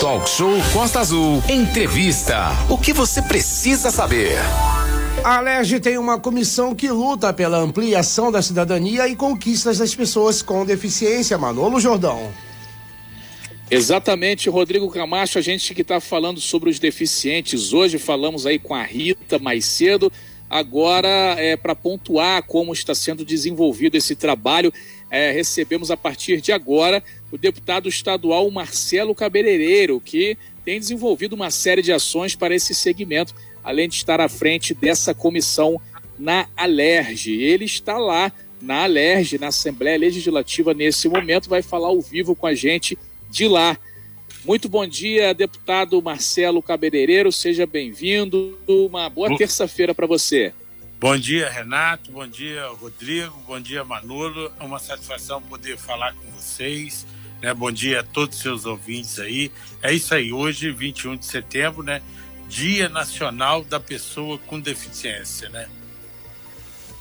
Talk Show Costa Azul. Entrevista. O que você precisa saber? A Alerj tem uma comissão que luta pela ampliação da cidadania e conquistas das pessoas com deficiência. Manolo Jordão. Exatamente, Rodrigo Camacho, a gente que está falando sobre os deficientes. Hoje falamos aí com a Rita mais cedo. Agora, é, para pontuar como está sendo desenvolvido esse trabalho, é, recebemos a partir de agora o deputado estadual Marcelo Cabeleireiro, que tem desenvolvido uma série de ações para esse segmento, além de estar à frente dessa comissão na Alerj. Ele está lá na Alerj, na Assembleia Legislativa, nesse momento, vai falar ao vivo com a gente de lá. Muito bom dia, deputado Marcelo Cabeleireiro, seja bem-vindo. Uma boa terça-feira para você. Bom dia, Renato. Bom dia, Rodrigo. Bom dia, Manolo. É uma satisfação poder falar com vocês. Né? Bom dia a todos os seus ouvintes aí. É isso aí. Hoje, 21 de setembro, né? Dia Nacional da Pessoa com Deficiência, né?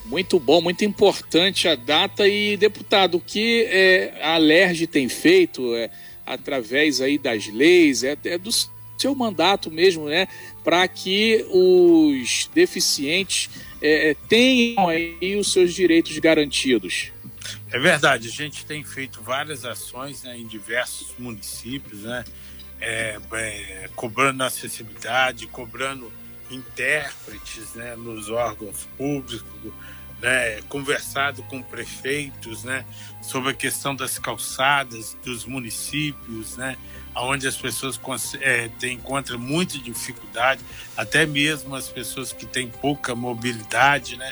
Muito bom, muito importante a data. E, deputado, o que é, a Alerj tem feito é, através aí das leis, é, é do seu mandato mesmo, né? Para que os deficientes é, tenham aí os seus direitos garantidos. É verdade, a gente tem feito várias ações né, em diversos municípios, né? É, é, cobrando acessibilidade, cobrando intérpretes né, nos órgãos públicos, né, conversado com prefeitos né, sobre a questão das calçadas dos municípios, né, onde as pessoas é, encontram muita dificuldade, até mesmo as pessoas que têm pouca mobilidade. Né,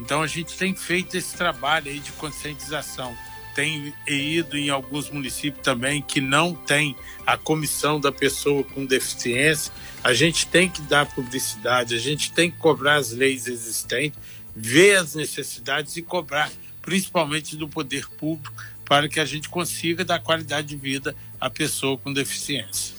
então a gente tem feito esse trabalho aí de conscientização. Tem ido em alguns municípios também que não tem a comissão da pessoa com deficiência. A gente tem que dar publicidade, a gente tem que cobrar as leis existentes, ver as necessidades e cobrar, principalmente do poder público, para que a gente consiga dar qualidade de vida à pessoa com deficiência.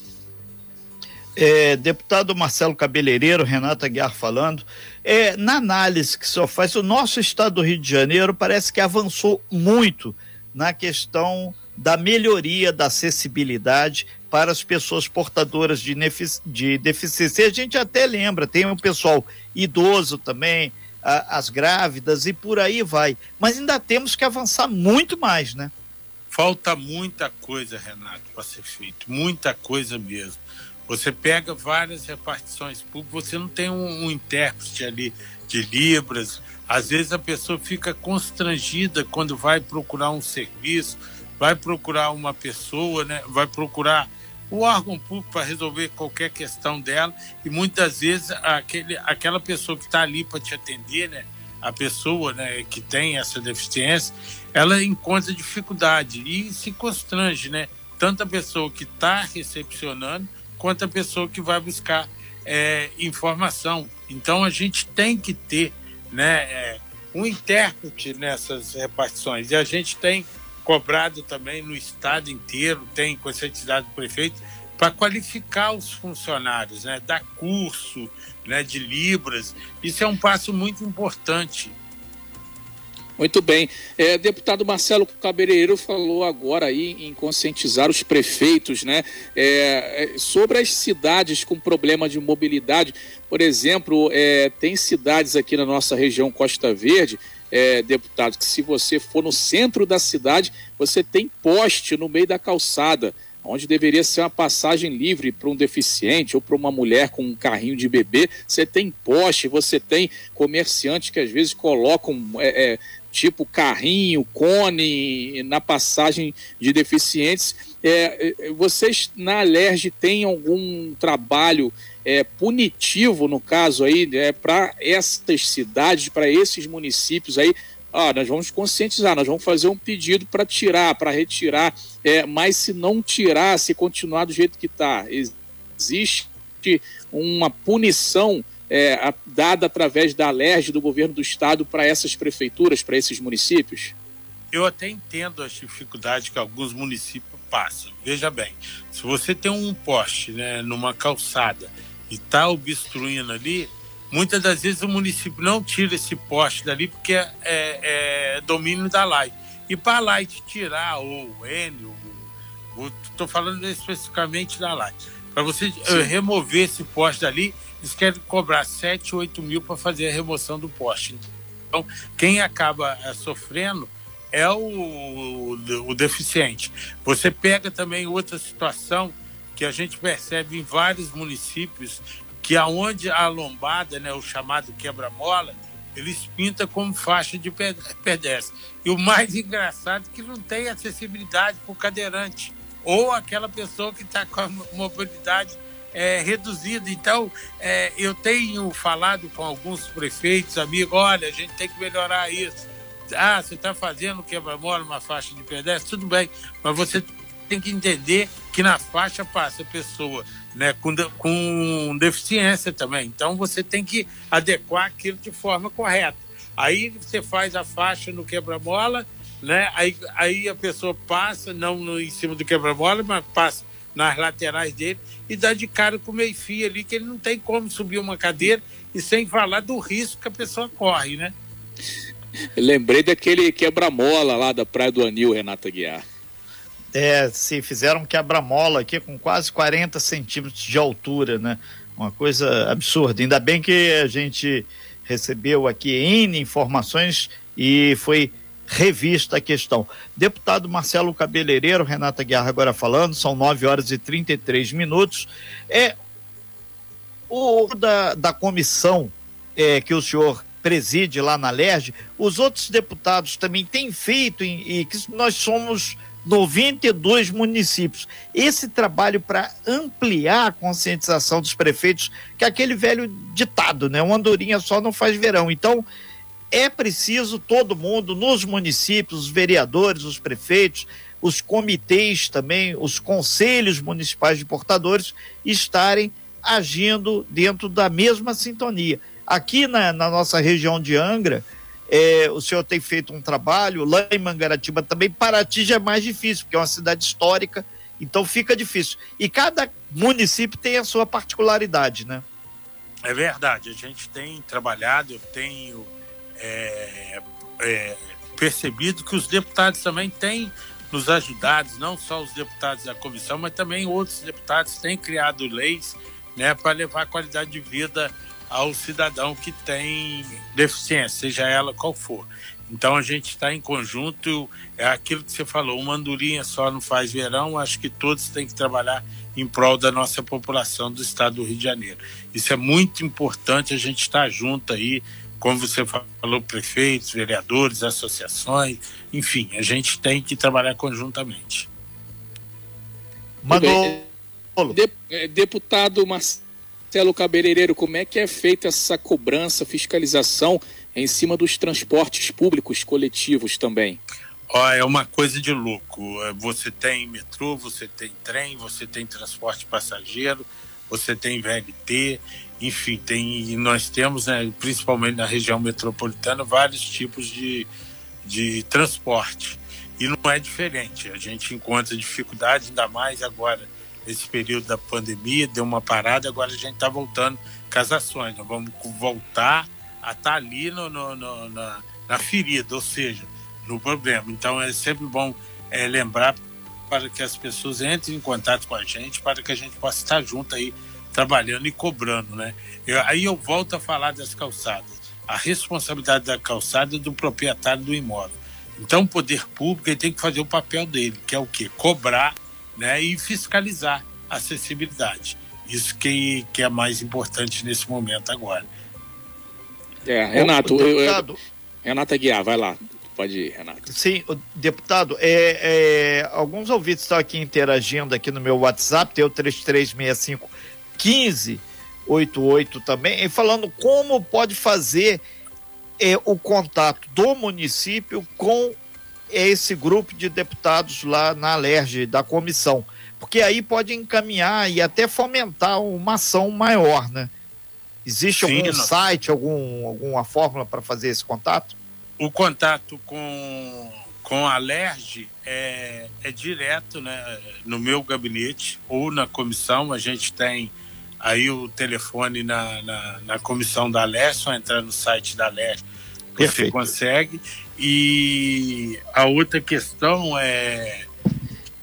É, deputado Marcelo Cabeleireiro, Renata Guiar falando, é, na análise que o senhor faz, o nosso estado do Rio de Janeiro parece que avançou muito na questão da melhoria da acessibilidade para as pessoas portadoras de, de deficiência. A gente até lembra, tem um pessoal idoso também, a, as grávidas e por aí vai. Mas ainda temos que avançar muito mais, né? Falta muita coisa, Renato, para ser feito, muita coisa mesmo. Você pega várias repartições públicas, você não tem um, um intérprete ali de Libras. Às vezes a pessoa fica constrangida quando vai procurar um serviço, vai procurar uma pessoa, né? vai procurar o órgão público para resolver qualquer questão dela e muitas vezes aquele, aquela pessoa que está ali para te atender, né? a pessoa né, que tem essa deficiência, ela encontra dificuldade e se constrange, né? Tanto a pessoa que está recepcionando quanto a pessoa que vai buscar é, informação. Então a gente tem que ter né, é, um intérprete nessas repartições. E a gente tem cobrado também no estado inteiro, tem conscientizado o prefeito, para qualificar os funcionários, né, dar curso né, de Libras. Isso é um passo muito importante. Muito bem. É, deputado Marcelo Cabeleireiro falou agora aí em conscientizar os prefeitos né, é, é, sobre as cidades com problema de mobilidade. Por exemplo, é, tem cidades aqui na nossa região Costa Verde, é, deputado, que se você for no centro da cidade, você tem poste no meio da calçada onde deveria ser uma passagem livre para um deficiente ou para uma mulher com um carrinho de bebê, você tem poste, você tem comerciantes que às vezes colocam é, é, tipo carrinho, cone na passagem de deficientes. É, é vocês na Alerj têm algum trabalho é, punitivo, no caso aí, é, para essas cidades, para esses municípios aí, ah, nós vamos conscientizar, nós vamos fazer um pedido para tirar, para retirar, é, mas se não tirar, se continuar do jeito que está, existe uma punição é, a, dada através da alergia do governo do estado para essas prefeituras, para esses municípios? Eu até entendo as dificuldades que alguns municípios passam. Veja bem, se você tem um poste né, numa calçada e está obstruindo ali, muitas das vezes o município não tira esse poste dali porque é, é, é domínio da Light. E para a Light tirar, ou o N, Estou falando especificamente da Light. Para você Sim. remover esse poste dali, eles querem cobrar 7, 8 mil para fazer a remoção do poste. Então, quem acaba sofrendo é o, o deficiente. Você pega também outra situação que a gente percebe em vários municípios, que aonde a lombada, né, o chamado quebra-mola, eles pintam como faixa de pedestre. E o mais engraçado é que não tem acessibilidade para o cadeirante ou aquela pessoa que está com a mobilidade é, reduzida. Então, é, eu tenho falado com alguns prefeitos, amigos, olha, a gente tem que melhorar isso. Ah, você está fazendo quebra-mola uma faixa de pedestre, tudo bem, mas você tem que entender que na faixa passa pessoa né, com, com deficiência também. Então você tem que adequar aquilo de forma correta. Aí você faz a faixa no quebra-mola, né? Aí, aí a pessoa passa, não no, em cima do quebra-mola, mas passa nas laterais dele e dá de cara com o meio-fio ali, que ele não tem como subir uma cadeira e sem falar do risco que a pessoa corre, né? lembrei daquele quebra-mola lá da Praia do Anil, Renata Guiar. É, se fizeram quebra-mola aqui com quase 40 centímetros de altura, né? Uma coisa absurda. Ainda bem que a gente recebeu aqui N informações e foi revista a questão. Deputado Marcelo Cabeleireiro, Renata Guerra agora falando, são 9 horas e 33 minutos. É o da, da comissão é, que o senhor preside lá na LERJ, os outros deputados também têm feito, e que nós somos 92 municípios. Esse trabalho para ampliar a conscientização dos prefeitos, que é aquele velho ditado, né? Uma andorinha só não faz verão. Então, é preciso todo mundo, nos municípios, os vereadores, os prefeitos, os comitês também, os conselhos municipais de portadores, estarem agindo dentro da mesma sintonia. Aqui na, na nossa região de Angra, é, o senhor tem feito um trabalho, lá em Mangaratiba também, Paraty já é mais difícil, porque é uma cidade histórica, então fica difícil. E cada município tem a sua particularidade, né? É verdade, a gente tem trabalhado, eu tenho é, é, percebido que os deputados também têm nos ajudado, não só os deputados da comissão, mas também outros deputados têm criado leis né, para levar a qualidade de vida ao cidadão que tem deficiência, seja ela qual for. Então a gente está em conjunto, é aquilo que você falou, uma andorinha só não faz verão, acho que todos têm que trabalhar em prol da nossa população do estado do Rio de Janeiro. Isso é muito importante, a gente estar tá junto aí, como você falou, prefeitos, vereadores, associações, enfim, a gente tem que trabalhar conjuntamente. Mandou. É, deputado Marcelo Marcelo Cabeleireiro, como é que é feita essa cobrança, fiscalização em cima dos transportes públicos coletivos também? Oh, é uma coisa de louco. É, você tem metrô, você tem trem, você tem transporte passageiro, você tem VLT, enfim, tem, nós temos, né, principalmente na região metropolitana, vários tipos de, de transporte. E não é diferente. A gente encontra dificuldade, ainda mais agora esse período da pandemia, deu uma parada, agora a gente está voltando com as ações. Nós vamos voltar a estar tá ali no, no, no, na, na, ferida, ou seja, no problema. Então é sempre bom é, lembrar para que as pessoas entrem em contato com a gente, para que a gente possa estar junto aí, trabalhando e cobrando, né? Eu, aí eu volto a falar das calçadas. A responsabilidade da calçada é do proprietário do imóvel. Então o poder público tem que fazer o papel dele, que é o quê? Cobrar né, e fiscalizar a acessibilidade. Isso que, que é mais importante nesse momento agora. É, Renato, eu, eu, Renata Guiar, vai lá. Pode ir, Renato. Sim, deputado, é, é, alguns ouvintes estão aqui interagindo aqui no meu WhatsApp, tem o 3365 1588 também, e falando como pode fazer é, o contato do município com é esse grupo de deputados lá na Alerj, da comissão. Porque aí pode encaminhar e até fomentar uma ação maior, né? Existe Sim, algum não. site, algum, alguma fórmula para fazer esse contato? O contato com, com a Alerj é, é direto né, no meu gabinete ou na comissão. A gente tem aí o telefone na, na, na comissão da Alerj, só entrar no site da Alerj você consegue. E a outra questão é,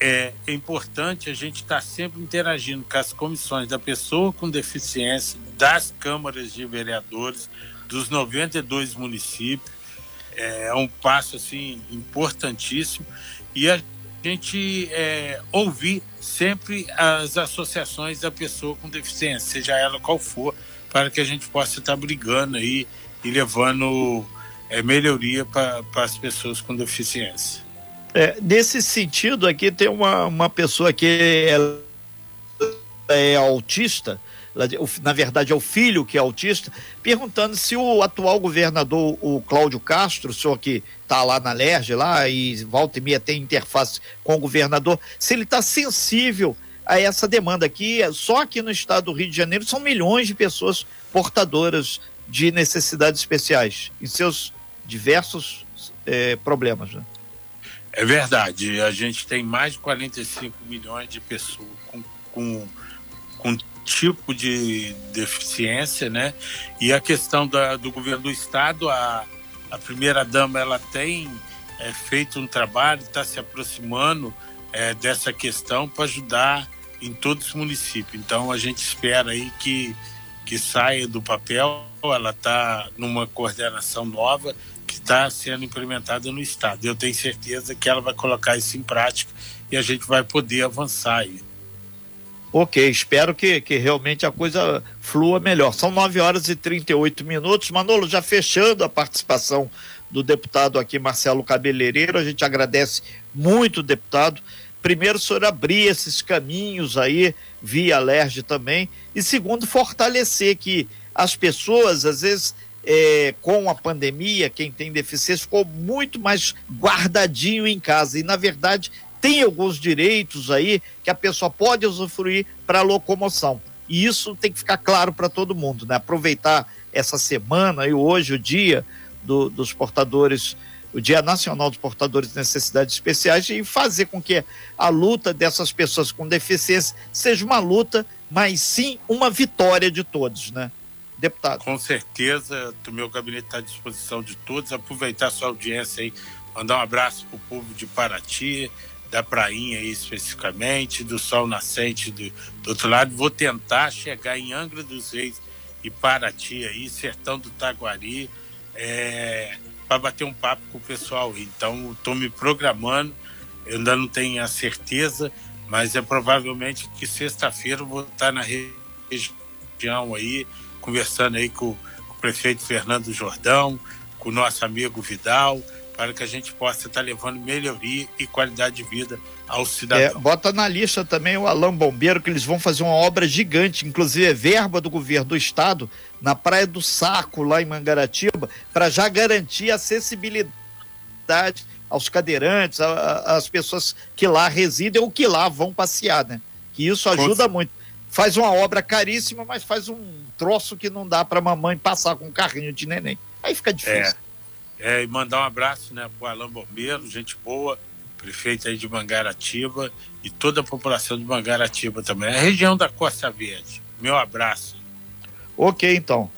é, é importante a gente estar tá sempre interagindo com as comissões da pessoa com deficiência, das câmaras de vereadores, dos 92 municípios. É, é um passo assim importantíssimo e a gente é, ouvir sempre as associações da pessoa com deficiência, seja ela qual for, para que a gente possa estar brigando aí e levando é, melhoria para as pessoas com deficiência. É, nesse sentido, aqui tem uma, uma pessoa que é, é autista, na verdade é o filho que é autista, perguntando se o atual governador, o Cláudio Castro, o senhor que está lá na LERJ, lá e volta e meia tem interface com o governador, se ele está sensível a essa demanda aqui. Só aqui no estado do Rio de Janeiro são milhões de pessoas portadoras de necessidades especiais em seus diversos é, problemas. Né? É verdade. A gente tem mais de 45 milhões de pessoas com, com, com tipo de deficiência, né? E a questão da, do governo do estado, a, a primeira dama ela tem é, feito um trabalho, está se aproximando é, dessa questão para ajudar em todos os municípios. Então a gente espera aí que, que saia do papel, ela está numa coordenação nova que está sendo implementada no Estado. Eu tenho certeza que ela vai colocar isso em prática e a gente vai poder avançar aí. Ok, espero que, que realmente a coisa flua melhor. São 9 horas e 38 minutos. Manolo, já fechando a participação do deputado aqui, Marcelo Cabeleireiro, a gente agradece muito, deputado. Primeiro, o senhor abrir esses caminhos aí, via LERJ também. E segundo, fortalecer que as pessoas, às vezes, é, com a pandemia, quem tem deficiência ficou muito mais guardadinho em casa. E, na verdade, tem alguns direitos aí que a pessoa pode usufruir para locomoção. E isso tem que ficar claro para todo mundo, né? Aproveitar essa semana e hoje, o dia do, dos portadores, o Dia Nacional dos Portadores de Necessidades Especiais, e fazer com que a luta dessas pessoas com deficiência seja uma luta, mas sim uma vitória de todos, né? Deputado. Com certeza, o meu gabinete está à disposição de todos. Aproveitar a sua audiência aí, mandar um abraço para o povo de Paraty, da Prainha aí especificamente, do Sol Nascente do, do outro lado. Vou tentar chegar em Angra dos Reis e Paraty aí, Sertão do Taguari, é, para bater um papo com o pessoal. Então, estou me programando, eu ainda não tenho a certeza, mas é provavelmente que sexta-feira vou estar na região aí, conversando aí com, com, o prefeito Fernando Jordão, com o nosso amigo Vidal, para que a gente possa estar levando melhoria e qualidade de vida ao cidadão. É, bota na lista também o Alão Bombeiro, que eles vão fazer uma obra gigante, inclusive é verba do governo do estado, na Praia do Saco, lá em Mangaratiba, para já garantir acessibilidade aos cadeirantes, às pessoas que lá residem ou que lá vão passear, né? Que isso ajuda muito faz uma obra caríssima, mas faz um troço que não dá para mamãe passar com um carrinho de neném. Aí fica difícil. É, é e mandar um abraço né, para o Alain Bombeiro, gente boa, prefeito aí de Mangaratiba e toda a população de Mangaratiba também. É a região da Costa Verde. Meu abraço. Ok, então.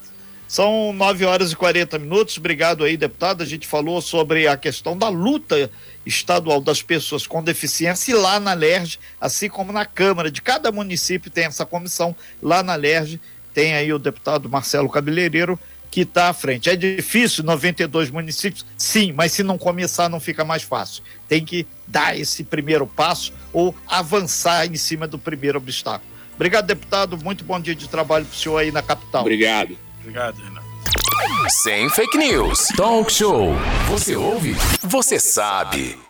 São 9 horas e 40 minutos. Obrigado aí, deputado. A gente falou sobre a questão da luta estadual das pessoas com deficiência e lá na LERJ, assim como na Câmara de cada município tem essa comissão, lá na LERJ tem aí o deputado Marcelo Cabeleireiro que está à frente. É difícil, 92 municípios? Sim, mas se não começar não fica mais fácil. Tem que dar esse primeiro passo ou avançar em cima do primeiro obstáculo. Obrigado, deputado. Muito bom dia de trabalho para o senhor aí na capital. Obrigado. Obrigado, Renato. Sem fake news. Talk show. Você ouve? Você sabe.